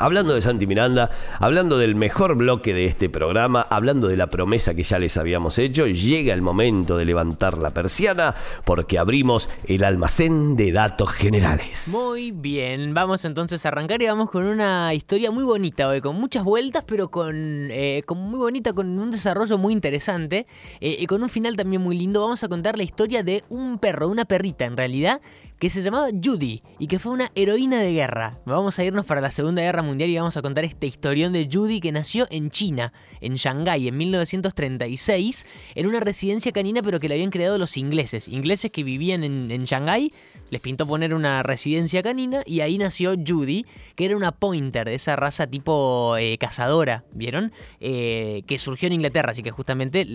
Hablando de Santi Miranda, hablando del mejor bloque de este programa, hablando de la promesa que ya les habíamos hecho, llega el momento de levantar la persiana porque abrimos el almacén de datos generales. Muy bien, vamos entonces a arrancar y vamos con una historia muy bonita hoy, con muchas vueltas, pero con, eh, muy bonita, con un desarrollo muy interesante eh, y con un final también muy lindo. Vamos a contar la historia de un perro, una perrita en realidad, que se llamaba Judy y que fue una heroína de guerra. Vamos a irnos para la Segunda Guerra Mundial y vamos a contar este historión de Judy que nació en China, en Shanghái, en 1936, en una residencia canina pero que la habían creado los ingleses. Ingleses que vivían en, en Shanghái, les pintó poner una residencia canina y ahí nació Judy, que era una pointer de esa raza tipo eh, cazadora, ¿vieron? Eh, que surgió en Inglaterra, así que justamente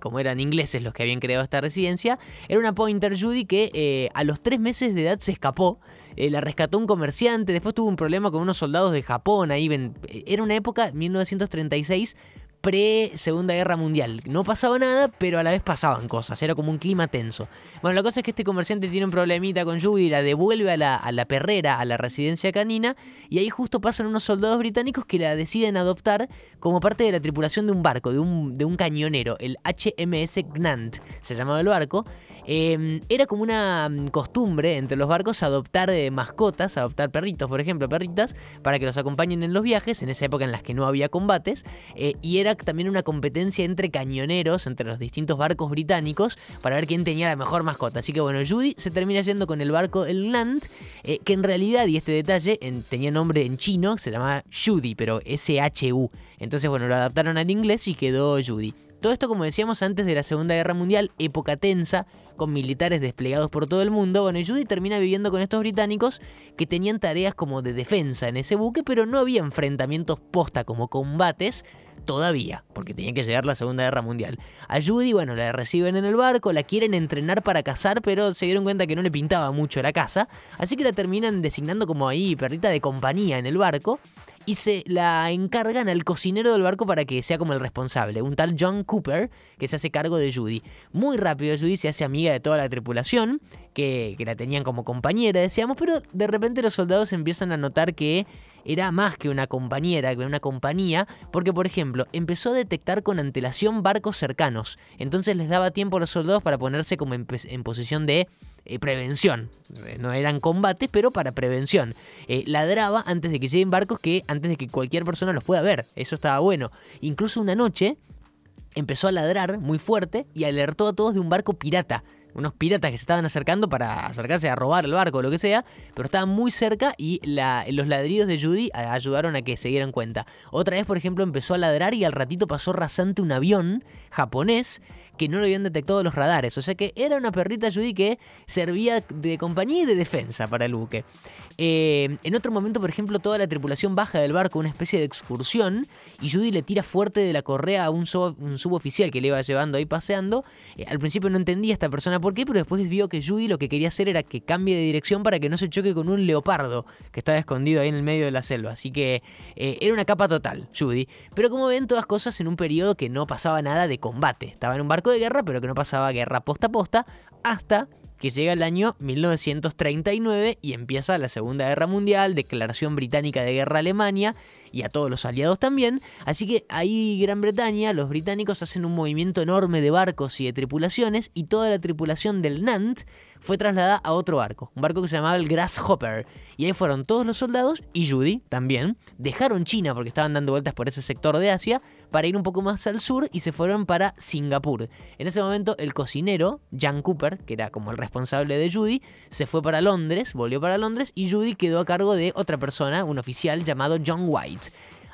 como eran ingleses los que habían creado esta residencia, era una pointer Judy que eh, a los tres meses de edad se escapó. Eh, la rescató un comerciante, después tuvo un problema con unos soldados de Japón. Ahí era una época, 1936, pre-Segunda Guerra Mundial. No pasaba nada, pero a la vez pasaban cosas, era como un clima tenso. Bueno, la cosa es que este comerciante tiene un problemita con Judy, la devuelve a la, a la perrera, a la residencia canina, y ahí justo pasan unos soldados británicos que la deciden adoptar como parte de la tripulación de un barco, de un, de un cañonero, el HMS Gnant, se llamaba el barco. Em, era como una mm, costumbre entre los barcos adoptar eh, mascotas, adoptar perritos, por ejemplo, perritas, para que los acompañen en los viajes, en esa época en las que no había combates, eh, y era también una competencia entre cañoneros, entre los distintos barcos británicos, para ver quién tenía la mejor mascota. Así que bueno, Judy se termina yendo con el barco el Land, eh, que en realidad, y este detalle, tenía nombre en chino, se llamaba Judy, pero S-H-U. Entonces bueno, lo adaptaron al inglés y quedó Judy. Todo esto, como decíamos, antes de la Segunda Guerra Mundial, época tensa, con militares desplegados por todo el mundo. Bueno, Judy termina viviendo con estos británicos que tenían tareas como de defensa en ese buque, pero no había enfrentamientos posta como combates todavía, porque tenía que llegar la Segunda Guerra Mundial. A Judy, bueno, la reciben en el barco, la quieren entrenar para cazar, pero se dieron cuenta que no le pintaba mucho la casa, así que la terminan designando como ahí perrita de compañía en el barco y se la encargan al cocinero del barco para que sea como el responsable, un tal John Cooper, que se hace cargo de Judy. Muy rápido Judy se hace amiga de toda la tripulación, que, que la tenían como compañera, decíamos, pero de repente los soldados empiezan a notar que era más que una compañera, que una compañía, porque por ejemplo empezó a detectar con antelación barcos cercanos, entonces les daba tiempo a los soldados para ponerse como en, posición de eh, prevención. Eh, no eran combates, pero para prevención. Eh, ladraba antes de que lleguen barcos que antes de que cualquier persona los pueda ver. Eso estaba bueno. Incluso una noche empezó a ladrar muy fuerte y alertó a todos de un barco pirata unos piratas que se estaban acercando para acercarse a robar el barco o lo que sea, pero estaban muy cerca y los ladridos de Judy ayudaron a que se dieran cuenta. Otra vez, por ejemplo, empezó a ladrar y al ratito pasó rasante un avión japonés que no lo habían detectado los radares. O sea que era una perrita Judy que servía de compañía y de defensa para el buque. Eh, en otro momento, por ejemplo, toda la tripulación baja del barco, una especie de excursión, y Judy le tira fuerte de la correa a un, suboficial que le iba llevando ahí paseando. Eh, al principio no entendía esta persona por qué, pero después vio que Judy lo que quería hacer era que cambie de dirección para que no se choque con un leopardo que estaba escondido ahí en el medio de la selva. Así que eh, era una capa total, Judy. Pero como ven, todas cosas en un periodo que no pasaba nada de combate. Estaba en un barco de guerra, pero que no pasaba guerra posta a posta, hasta que llega el año 1939 y empieza la Segunda Guerra Mundial, declaración británica de guerra a Alemania y a todos los aliados también. Así que ahí Gran Bretaña, los británicos hacen un movimiento enorme de barcos y de tripulaciones y toda la tripulación del Nant fue trasladada a otro barco, un barco que se llamaba el Grasshopper. Y ahí fueron todos los soldados y Judy también. Dejaron China porque estaban dando vueltas por ese sector de Asia para ir un poco más al sur y se fueron para Singapur. En ese momento el cocinero, Jan Cooper, que era como el responsable de Judy, se fue para Londres, volvió para Londres y Judy quedó a cargo de otra persona, un oficial llamado John White.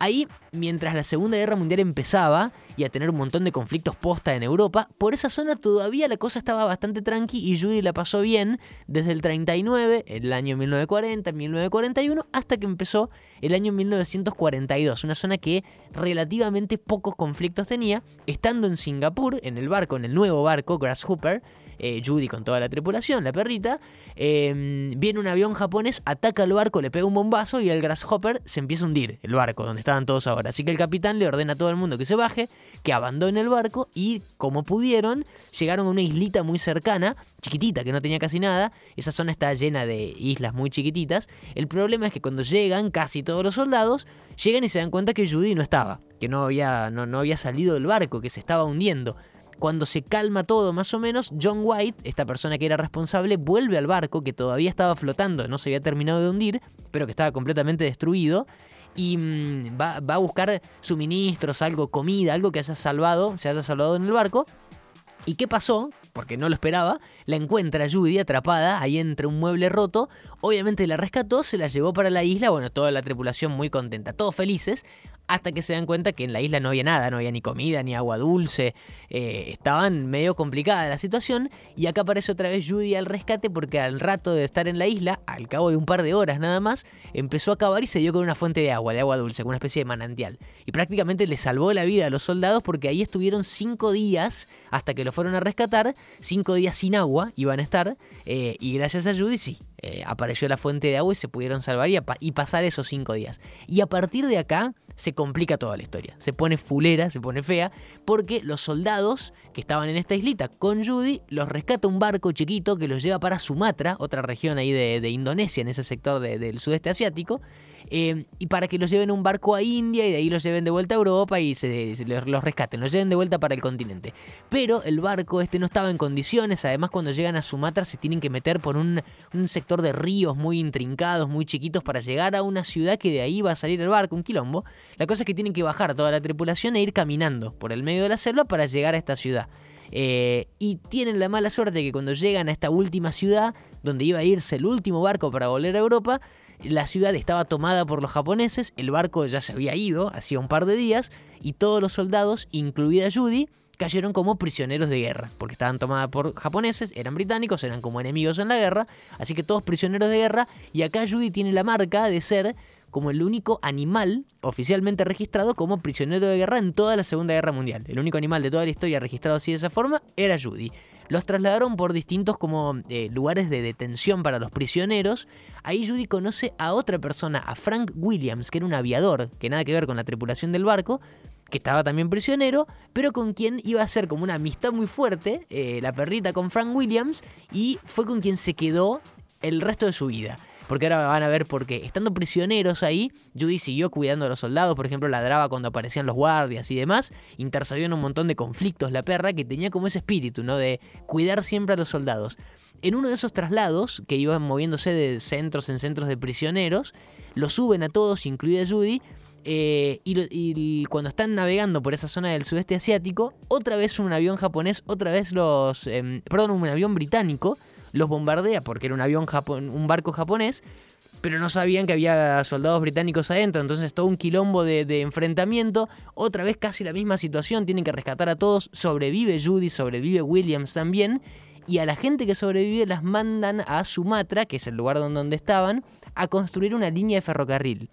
Ahí, mientras la Segunda Guerra Mundial empezaba y a tener un montón de conflictos posta en Europa, por esa zona todavía la cosa estaba bastante tranqui y Judy la pasó bien desde el 39, el año 1940, 1941, hasta que empezó el año 1942, una zona que relativamente pocos conflictos tenía, estando en Singapur, en el barco, en el nuevo barco Grasshopper, eh, Judy con toda la tripulación, la perrita, eh, viene un avión japonés, ataca el barco, le pega un bombazo y el Grasshopper se empieza a hundir, el barco donde estaban todos ahora. Así que el capitán le ordena a todo el mundo que se baje, que abandone el barco y como pudieron, llegaron a una islita muy cercana, chiquitita, que no tenía casi nada. Esa zona está llena de islas muy chiquititas. El problema es que cuando llegan, casi todos los soldados, llegan y se dan cuenta que Judy no estaba, que no había, no, no había salido del barco, que se estaba hundiendo. Cuando se calma todo más o menos, John White, esta persona que era responsable, vuelve al barco que todavía estaba flotando, no se había terminado de hundir, pero que estaba completamente destruido, y mm, va, va a buscar suministros, algo, comida, algo que haya salvado, se haya salvado en el barco. ¿Y qué pasó? Porque no lo esperaba. La encuentra Judy atrapada ahí entre un mueble roto. Obviamente la rescató, se la llevó para la isla. Bueno, toda la tripulación muy contenta, todos felices hasta que se dan cuenta que en la isla no había nada, no había ni comida, ni agua dulce, eh, estaban medio complicada la situación y acá aparece otra vez Judy al rescate porque al rato de estar en la isla, al cabo de un par de horas nada más, empezó a cavar y se dio con una fuente de agua, de agua dulce, con una especie de manantial. Y prácticamente le salvó la vida a los soldados porque ahí estuvieron cinco días hasta que lo fueron a rescatar, cinco días sin agua iban a estar, eh, y gracias a Judy sí, eh, apareció la fuente de agua y se pudieron salvar y, y pasar esos cinco días. Y a partir de acá se complica toda la historia. Se pone fulera, se pone fea, porque los soldados que estaban en esta islita con Judy los rescata un barco chiquito que los lleva para Sumatra, otra región ahí de, Indonesia, en ese sector del sudeste asiático, eh, y para que los lleven un barco a India y de ahí los lleven de vuelta a Europa y se, los rescaten, los lleven de vuelta para el continente. Pero el barco este no estaba en condiciones, además cuando llegan a Sumatra se tienen que meter por un, un sector de ríos muy intrincados, muy chiquitos para llegar a una ciudad que de ahí va a salir el barco, un quilombo. La cosa es que tienen que bajar toda la tripulación e ir caminando por el medio de la selva para llegar a esta ciudad. Eh, y tienen la mala suerte que cuando llegan a esta última ciudad, donde iba a irse el último barco para volver a Europa, la ciudad estaba tomada por los japoneses, el barco ya se había ido hacía un par de días y todos los soldados, incluida Judy, cayeron como prisioneros de guerra, porque estaban tomadas por japoneses, eran británicos, eran como enemigos en la guerra, así que todos prisioneros de guerra, y acá Judy tiene la marca de ser como el único animal oficialmente registrado como prisionero de guerra en toda la Segunda Guerra Mundial. El único animal de toda la historia registrado así de esa forma era Judy. Los trasladaron por distintos como eh, lugares de detención para los prisioneros. Ahí Judy conoce a otra persona, a Frank Williams, que era un aviador, que nada que ver con la tripulación del barco, que estaba también prisionero, pero con quien iba a ser como una amistad muy fuerte, eh, la perrita con Frank Williams, y fue con quien se quedó el resto de su vida. Porque ahora van a ver por qué. Estando prisioneros ahí, Judy siguió cuidando a los soldados, por ejemplo, ladraba cuando aparecían los guardias y demás. Intercedió en un montón de conflictos la perra que tenía como ese espíritu, ¿no? De cuidar siempre a los soldados. En uno de esos traslados, que iban moviéndose de centros en centros de prisioneros, lo suben a todos, incluida Judy, eh, y, cuando están navegando por esa zona del sudeste asiático, otra vez un avión japonés, otra vez los. Em, perdón, un avión británico los bombardea porque era un avión un barco japonés, pero no sabían que había soldados británicos adentro, entonces todo un quilombo de, de, enfrentamiento, otra vez casi la misma situación, tienen que rescatar a todos, sobrevive Judy, sobrevive Williams también, y a la gente que sobrevive las mandan a Sumatra, que es el lugar donde estaban, a construir una línea de ferrocarril.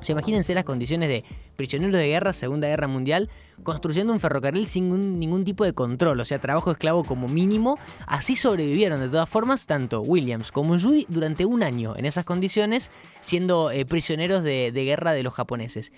O sea, imagínense las condiciones de prisioneros de guerra, Segunda Guerra Mundial, construyendo un ferrocarril sin ningún tipo de control, o sea, trabajo esclavo como mínimo. Así sobrevivieron de todas formas tanto Williams como Judy durante un año en esas condiciones, siendo eh, prisioneros de guerra de los japoneses.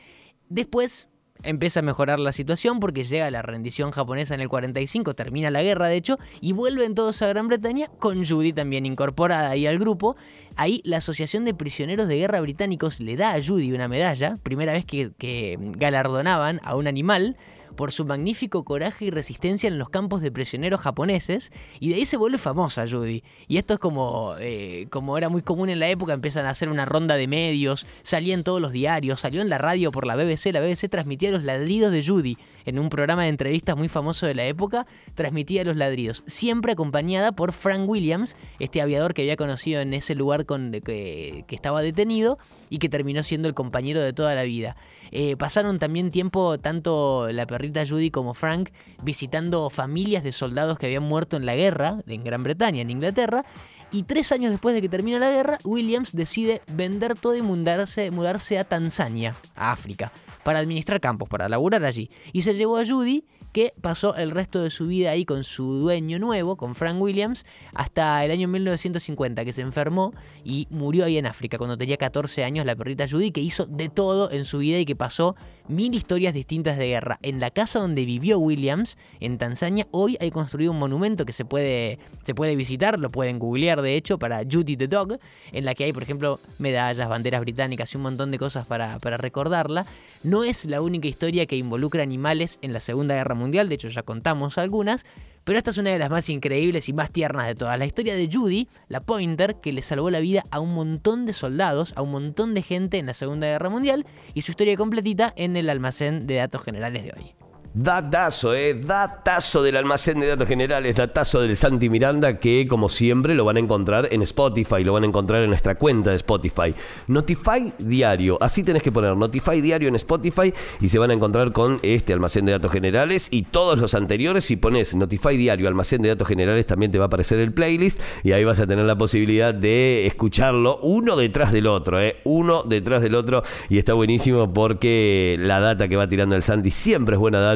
Después, empieza a mejorar la situación porque llega la rendición japonesa en el 45, termina la guerra de hecho, y vuelven todos a Gran Bretaña con Judy también incorporada ahí al grupo. Ahí la Asociación de Prisioneros de Guerra Británicos le da a Judy una medalla, primera vez que, que galardonaban a un animal por su magnífico coraje y resistencia en los campos de prisioneros japoneses, y de ahí se vuelve famosa Judy. Y esto es como, eh, como era muy común en la época, empiezan a hacer una ronda de medios, salía en todos los diarios, salió en la radio por la BBC, la BBC transmitía los ladridos de Judy en un programa de entrevistas muy famoso de la época, transmitía los ladridos, siempre acompañada por Frank Williams, este aviador que había conocido en ese lugar con, que, estaba detenido y que terminó siendo el compañero de toda la vida. Eh, pasaron también tiempo tanto la perrita Judy como Frank visitando familias de soldados que habían muerto en la guerra en Gran Bretaña, en Inglaterra. Y tres años después de que termina la guerra, Williams decide vender todo y mudarse, mudarse a Tanzania, a África, para administrar campos, para laburar allí. Y se llevó a Judy que pasó el resto de su vida ahí con su dueño nuevo, con Frank Williams, hasta el año 1950, que se enfermó y murió ahí en África cuando tenía 14 años la perrita Judy, que hizo de todo en su vida y que pasó mil historias distintas de guerra. En la casa donde vivió Williams, en Tanzania, hoy hay construido un monumento que se puede, se puede visitar, lo pueden googlear de hecho, para Judy the Dog, en la que hay, por ejemplo, medallas, banderas británicas y un montón de cosas para, para recordarla. No es la única historia que involucra animales en la Segunda Guerra Mundial, de hecho ya contamos algunas, pero esta es una de las más increíbles y más tiernas de todas. La historia de Judy, la Pointer, que le salvó la vida a un montón de soldados, a un montón de gente en la Segunda Guerra Mundial, y su historia completita en el almacén de datos generales de hoy. Datazo, eh, datazo del almacén de datos generales, datazo del Santi Miranda, que como siempre lo van a encontrar en Spotify, lo van a encontrar en nuestra cuenta de Spotify. Notify diario, así tenés que poner Notify diario en Spotify y se van a encontrar con este almacén de datos generales y todos los anteriores. Si pones Notify diario, almacén de datos generales, también te va a aparecer el playlist y ahí vas a tener la posibilidad de escucharlo uno detrás del otro, eh, uno detrás del otro y está buenísimo porque la data que va tirando el Santi siempre es buena